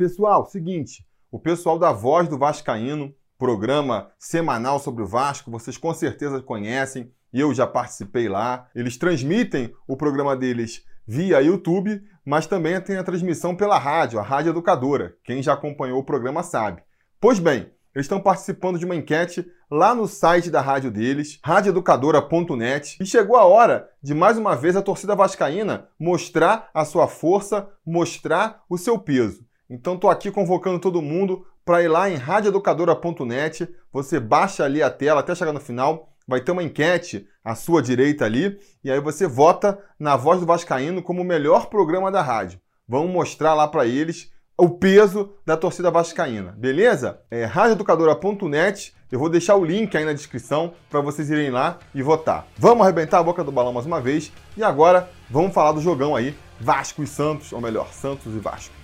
Pessoal, seguinte, o pessoal da Voz do Vascaíno, programa semanal sobre o Vasco, vocês com certeza conhecem, eu já participei lá. Eles transmitem o programa deles via YouTube, mas também tem a transmissão pela rádio, a Rádio Educadora. Quem já acompanhou o programa sabe. Pois bem, eles estão participando de uma enquete lá no site da rádio deles, radioeducadora.net, e chegou a hora de mais uma vez a torcida vascaína mostrar a sua força, mostrar o seu peso. Então estou aqui convocando todo mundo para ir lá em radioeducadora.net. Você baixa ali a tela até chegar no final, vai ter uma enquete à sua direita ali, e aí você vota na Voz do Vascaíno como o melhor programa da rádio. Vamos mostrar lá para eles o peso da torcida vascaína, beleza? É radioeducadora.net. Eu vou deixar o link aí na descrição para vocês irem lá e votar. Vamos arrebentar a boca do balão mais uma vez. E agora vamos falar do jogão aí, Vasco e Santos, ou melhor, Santos e Vasco.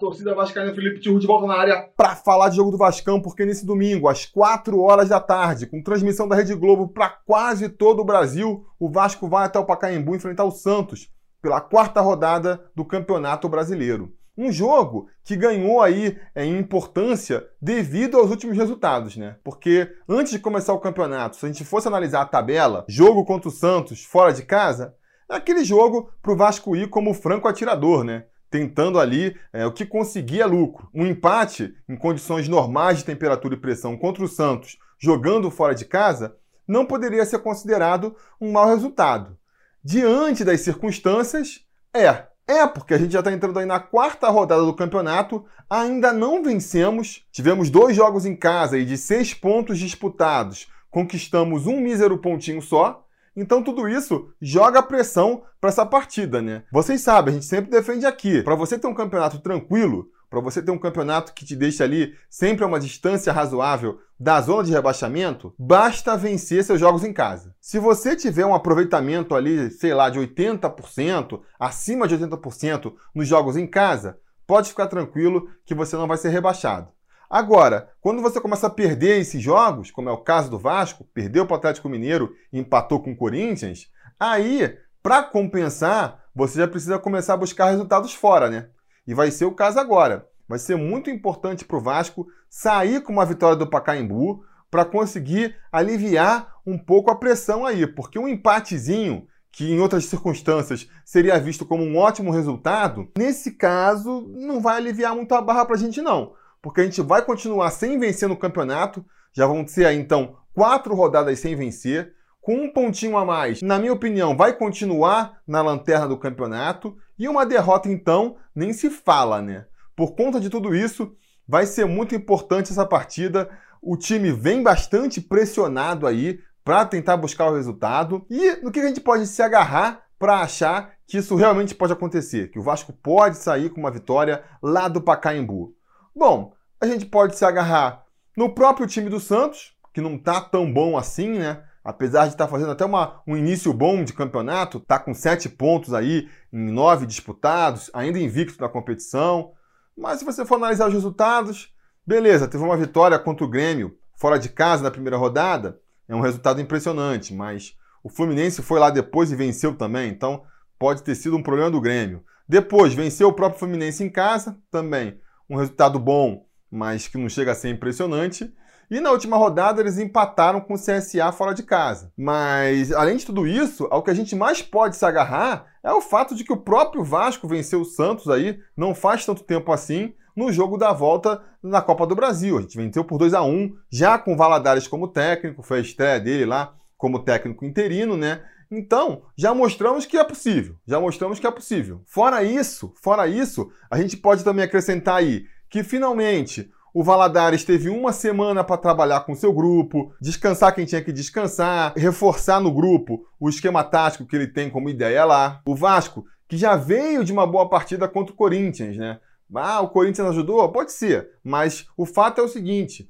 Torcida vascaína Felipe Tiru de volta na área para falar de jogo do Vascão, porque nesse domingo, às 4 horas da tarde, com transmissão da Rede Globo para quase todo o Brasil, o Vasco vai até o Pacaembu enfrentar o Santos pela quarta rodada do Campeonato Brasileiro. Um jogo que ganhou aí é, em importância devido aos últimos resultados, né? Porque antes de começar o campeonato, se a gente fosse analisar a tabela, jogo contra o Santos fora de casa, é aquele jogo para o Vasco ir como franco atirador, né? Tentando ali é, o que conseguia lucro. Um empate em condições normais de temperatura e pressão contra o Santos, jogando fora de casa, não poderia ser considerado um mau resultado. Diante das circunstâncias, é. É, porque a gente já está entrando aí na quarta rodada do campeonato, ainda não vencemos, tivemos dois jogos em casa e de seis pontos disputados, conquistamos um mísero pontinho só, então tudo isso joga pressão para essa partida, né? Vocês sabem, a gente sempre defende aqui, para você ter um campeonato tranquilo, para você ter um campeonato que te deixa ali sempre a uma distância razoável da zona de rebaixamento, basta vencer seus jogos em casa. Se você tiver um aproveitamento ali, sei lá, de 80%, acima de 80% nos jogos em casa, pode ficar tranquilo que você não vai ser rebaixado. Agora, quando você começa a perder esses jogos, como é o caso do Vasco, perdeu para o Atlético Mineiro e empatou com o Corinthians, aí, para compensar, você já precisa começar a buscar resultados fora, né? E vai ser o caso agora. Vai ser muito importante para o Vasco sair com uma vitória do Pacaembu para conseguir aliviar um pouco a pressão aí, porque um empatezinho que em outras circunstâncias seria visto como um ótimo resultado, nesse caso não vai aliviar muito a barra para a gente não porque a gente vai continuar sem vencer no campeonato. Já vão ser aí, então, quatro rodadas sem vencer. Com um pontinho a mais, na minha opinião, vai continuar na lanterna do campeonato. E uma derrota, então, nem se fala, né? Por conta de tudo isso, vai ser muito importante essa partida. O time vem bastante pressionado aí para tentar buscar o resultado. E no que a gente pode se agarrar para achar que isso realmente pode acontecer? Que o Vasco pode sair com uma vitória lá do Pacaembu. Bom, a gente pode se agarrar no próprio time do Santos, que não tá tão bom assim, né? Apesar de estar tá fazendo até uma, um início bom de campeonato, tá com sete pontos aí em nove disputados, ainda invicto na competição. Mas se você for analisar os resultados, beleza, teve uma vitória contra o Grêmio fora de casa na primeira rodada, é um resultado impressionante, mas o Fluminense foi lá depois e venceu também, então pode ter sido um problema do Grêmio. Depois venceu o próprio Fluminense em casa, também um resultado bom, mas que não chega a ser impressionante. E na última rodada eles empataram com o CSA fora de casa. Mas, além de tudo isso, ao que a gente mais pode se agarrar é o fato de que o próprio Vasco venceu o Santos aí, não faz tanto tempo assim, no jogo da volta na Copa do Brasil. A gente venceu por 2 a 1 já com o Valadares como técnico, foi a estreia dele lá como técnico interino, né? Então, já mostramos que é possível. Já mostramos que é possível. Fora isso, fora isso, a gente pode também acrescentar aí que finalmente o Valadares teve uma semana para trabalhar com seu grupo, descansar quem tinha que descansar, reforçar no grupo o esquema tático que ele tem como ideia lá. O Vasco, que já veio de uma boa partida contra o Corinthians, né? Ah, o Corinthians ajudou? Pode ser, mas o fato é o seguinte: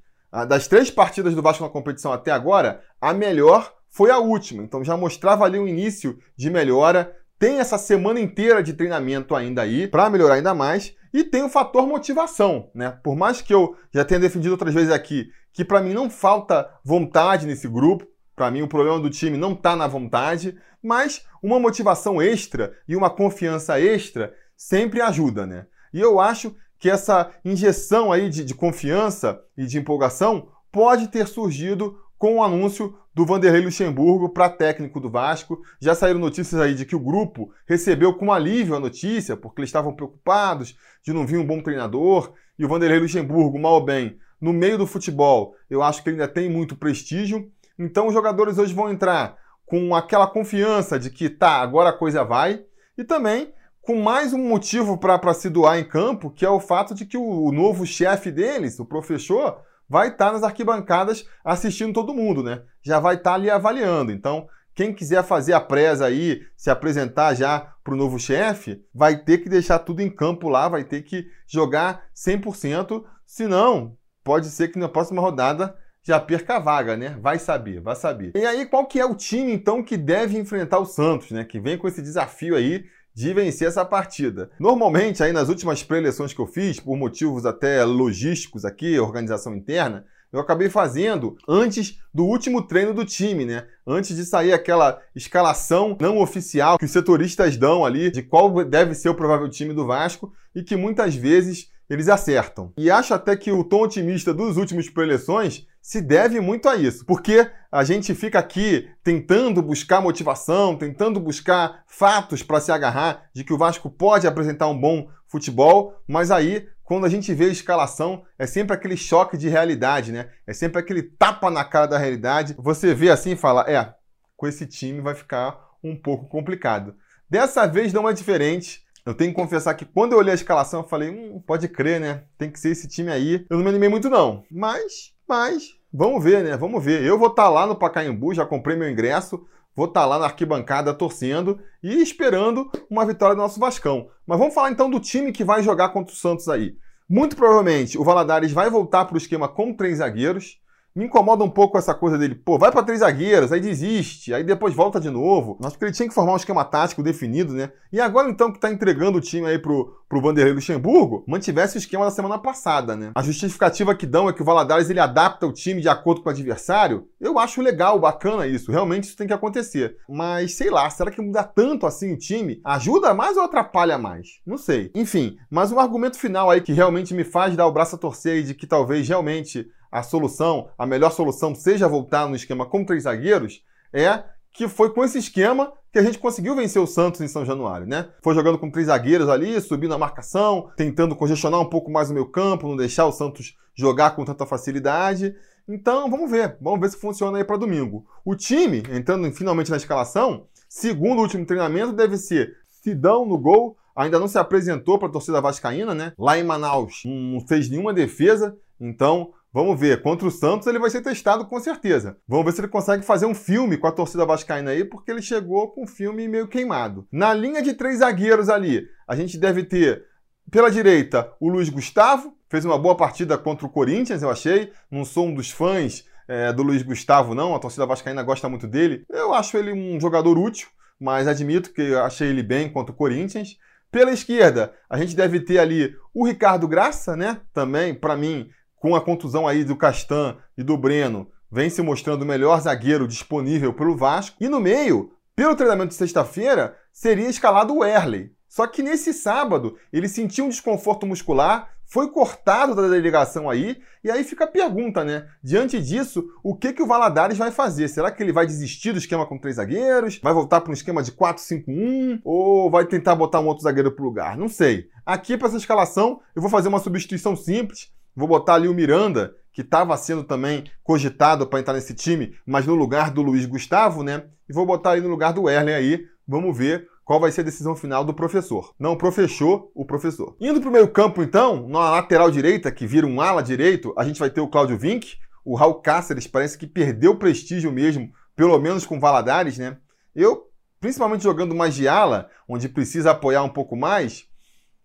das três partidas do Vasco na competição até agora, a melhor foi a última, então já mostrava ali um início de melhora, tem essa semana inteira de treinamento ainda aí para melhorar ainda mais e tem o fator motivação, né? Por mais que eu já tenha defendido outras vezes aqui que para mim não falta vontade nesse grupo, para mim o problema do time não está na vontade, mas uma motivação extra e uma confiança extra sempre ajuda, né? E eu acho que essa injeção aí de, de confiança e de empolgação pode ter surgido com o anúncio do Vanderlei Luxemburgo para técnico do Vasco. Já saíram notícias aí de que o grupo recebeu com alívio a notícia, porque eles estavam preocupados de não vir um bom treinador. E o Vanderlei Luxemburgo, mal ou bem, no meio do futebol, eu acho que ele ainda tem muito prestígio. Então os jogadores hoje vão entrar com aquela confiança de que tá, agora a coisa vai. E também com mais um motivo para se doar em campo, que é o fato de que o, o novo chefe deles, o professor, vai estar tá nas arquibancadas assistindo todo mundo, né? Já vai estar tá ali avaliando. Então, quem quiser fazer a presa aí, se apresentar já para o novo chefe, vai ter que deixar tudo em campo lá, vai ter que jogar 100%, senão pode ser que na próxima rodada já perca a vaga, né? Vai saber, vai saber. E aí, qual que é o time, então, que deve enfrentar o Santos, né? Que vem com esse desafio aí de vencer essa partida. Normalmente, aí nas últimas pré-eleições que eu fiz, por motivos até logísticos aqui, organização interna, eu acabei fazendo antes do último treino do time, né? Antes de sair aquela escalação não oficial que os setoristas dão ali de qual deve ser o provável time do Vasco e que muitas vezes eles acertam. E acho até que o tom otimista dos últimos pré-eleições se deve muito a isso, porque a gente fica aqui tentando buscar motivação, tentando buscar fatos para se agarrar de que o Vasco pode apresentar um bom futebol, mas aí quando a gente vê a escalação, é sempre aquele choque de realidade, né? É sempre aquele tapa na cara da realidade. Você vê assim e fala: é, com esse time vai ficar um pouco complicado. Dessa vez não é diferente. Eu tenho que confessar que quando eu olhei a escalação, eu falei: hum, pode crer, né? Tem que ser esse time aí. Eu não me animei muito, não. Mas mas vamos ver, né? Vamos ver. Eu vou estar tá lá no Pacaembu, já comprei meu ingresso, vou estar tá lá na arquibancada torcendo e esperando uma vitória do nosso Vascão. Mas vamos falar então do time que vai jogar contra o Santos aí. Muito provavelmente o Valadares vai voltar para o esquema com três zagueiros. Me incomoda um pouco essa coisa dele, pô, vai para três zagueiros, aí desiste, aí depois volta de novo. Acho que ele tinha que formar um esquema tático definido, né? E agora então que tá entregando o time aí pro, pro Vanderlei Luxemburgo, mantivesse o esquema da semana passada, né? A justificativa que dão é que o Valadares ele adapta o time de acordo com o adversário. Eu acho legal, bacana isso, realmente isso tem que acontecer. Mas sei lá, será que muda tanto assim o time? Ajuda mais ou atrapalha mais? Não sei. Enfim, mas um argumento final aí que realmente me faz dar o braço a torcer e de que talvez realmente a solução, a melhor solução seja voltar no esquema com três zagueiros, é que foi com esse esquema que a gente conseguiu vencer o Santos em São Januário, né? Foi jogando com três zagueiros ali, subindo a marcação, tentando congestionar um pouco mais o meu campo, não deixar o Santos jogar com tanta facilidade. Então, vamos ver, vamos ver se funciona aí para domingo. O time, entrando finalmente na escalação, segundo o último treinamento, deve ser Sidão no gol, ainda não se apresentou para a torcida vascaína, né? Lá em Manaus não fez nenhuma defesa, então Vamos ver, contra o Santos ele vai ser testado com certeza. Vamos ver se ele consegue fazer um filme com a torcida vascaína aí, porque ele chegou com um filme meio queimado. Na linha de três zagueiros ali, a gente deve ter pela direita o Luiz Gustavo, fez uma boa partida contra o Corinthians, eu achei. Não sou um dos fãs é, do Luiz Gustavo, não. A torcida vascaína gosta muito dele. Eu acho ele um jogador útil, mas admito que achei ele bem contra o Corinthians. Pela esquerda, a gente deve ter ali o Ricardo Graça, né? Também, para mim, com a contusão aí do Castan e do Breno, vem se mostrando o melhor zagueiro disponível pelo Vasco. E no meio, pelo treinamento de sexta-feira, seria escalado o Erley. Só que nesse sábado, ele sentiu um desconforto muscular, foi cortado da delegação aí, e aí fica a pergunta, né? Diante disso, o que, que o Valadares vai fazer? Será que ele vai desistir do esquema com três zagueiros? Vai voltar para um esquema de 4-5-1? Ou vai tentar botar um outro zagueiro para o lugar? Não sei. Aqui, para essa escalação, eu vou fazer uma substituição simples. Vou botar ali o Miranda, que estava sendo também cogitado para entrar nesse time, mas no lugar do Luiz Gustavo, né? E vou botar aí no lugar do Erlen aí. Vamos ver qual vai ser a decisão final do professor. Não professor, o professor. Indo para o meio campo, então, na lateral direita, que vira um ala direito, a gente vai ter o Cláudio Vink. O Raul Cáceres parece que perdeu prestígio mesmo, pelo menos com o Valadares, né? Eu, principalmente jogando mais de ala, onde precisa apoiar um pouco mais,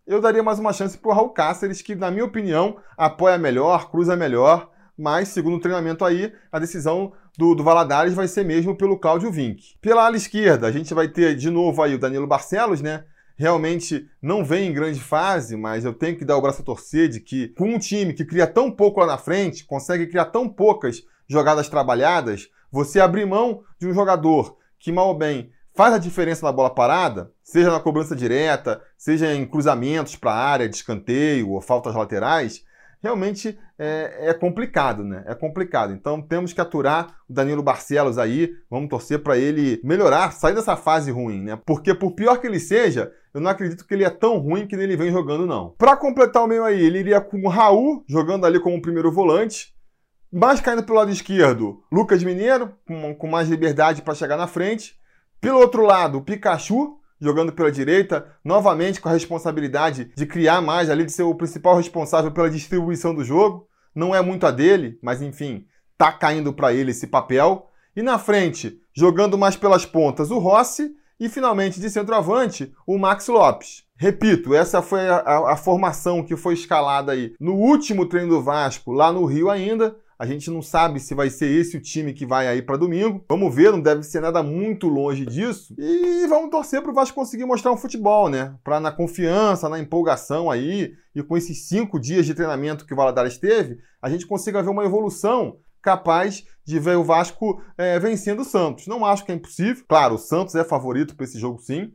eu daria mais uma chance para o Raul Cáceres, que, na minha opinião, apoia melhor, cruza melhor, mas, segundo o treinamento aí, a decisão do, do Valadares vai ser mesmo pelo Cláudio Vinck. Pela ala esquerda, a gente vai ter de novo aí o Danilo Barcelos, né? Realmente não vem em grande fase, mas eu tenho que dar o braço a torcer de que com um time que cria tão pouco lá na frente, consegue criar tão poucas jogadas trabalhadas, você abrir mão de um jogador que mal ou bem faz a diferença na bola parada, seja na cobrança direta, seja em cruzamentos para a área de escanteio ou faltas laterais, realmente é, é, complicado, né? É complicado. Então temos que aturar o Danilo Barcelos aí, vamos torcer para ele melhorar, sair dessa fase ruim, né? Porque por pior que ele seja, eu não acredito que ele é tão ruim que ele vem jogando, não. Para completar o meio aí, ele iria com o Raul, jogando ali como primeiro volante, mais caindo pelo lado esquerdo, Lucas Mineiro, com mais liberdade para chegar na frente. Pelo outro lado, o Pikachu, jogando pela direita, novamente com a responsabilidade de criar mais ali, de ser o principal responsável pela distribuição do jogo. Não é muito a dele, mas enfim, tá caindo para ele esse papel. E na frente, jogando mais pelas pontas, o Rossi. E finalmente, de centroavante, o Max Lopes. Repito, essa foi a, a, a formação que foi escalada aí no último treino do Vasco, lá no Rio ainda. A gente não sabe se vai ser esse o time que vai aí para domingo. Vamos ver, não deve ser nada muito longe disso. E vamos torcer para o Vasco conseguir mostrar um futebol, né? Para na confiança, na empolgação aí e com esses cinco dias de treinamento que o Valadares teve, a gente consiga ver uma evolução capaz de ver o Vasco é, vencendo o Santos. Não acho que é impossível. Claro, o Santos é favorito para esse jogo, sim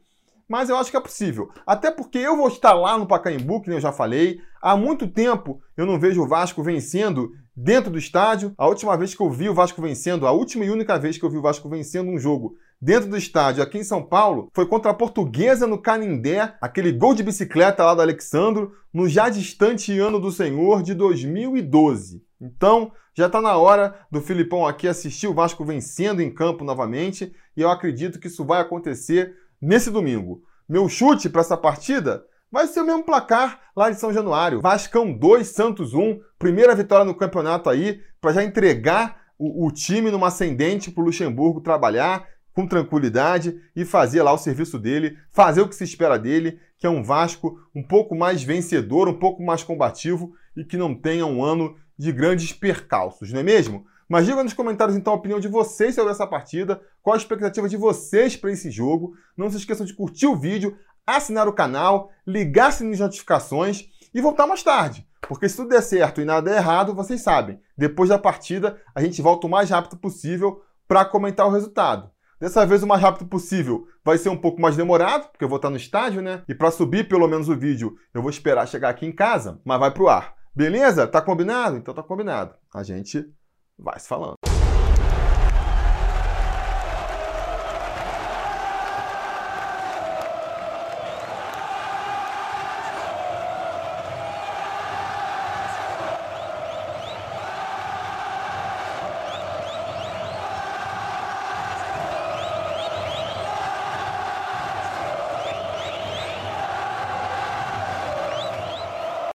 mas eu acho que é possível. Até porque eu vou estar lá no Pacaembu, que eu já falei. Há muito tempo eu não vejo o Vasco vencendo dentro do estádio. A última vez que eu vi o Vasco vencendo, a última e única vez que eu vi o Vasco vencendo um jogo dentro do estádio aqui em São Paulo foi contra a Portuguesa no Canindé, aquele gol de bicicleta lá do Alexandro, no já distante ano do Senhor de 2012. Então, já está na hora do Filipão aqui assistir o Vasco vencendo em campo novamente, e eu acredito que isso vai acontecer nesse domingo. Meu chute para essa partida vai ser o mesmo placar lá de São Januário. Vascão 2, Santos 1. Primeira vitória no campeonato aí, para já entregar o, o time numa ascendente para o Luxemburgo trabalhar com tranquilidade e fazer lá o serviço dele, fazer o que se espera dele, que é um Vasco um pouco mais vencedor, um pouco mais combativo e que não tenha um ano de grandes percalços, não é mesmo? Mas diga nos comentários então a opinião de vocês sobre essa partida, qual a expectativa de vocês para esse jogo. Não se esqueçam de curtir o vídeo, assinar o canal, ligar sininho de notificações e voltar mais tarde. Porque se tudo der certo e nada der errado, vocês sabem, depois da partida a gente volta o mais rápido possível para comentar o resultado. Dessa vez o mais rápido possível vai ser um pouco mais demorado, porque eu vou estar no estádio, né? E para subir pelo menos o vídeo, eu vou esperar chegar aqui em casa, mas vai pro ar. Beleza? Tá combinado? Então tá combinado. A gente vai se falando.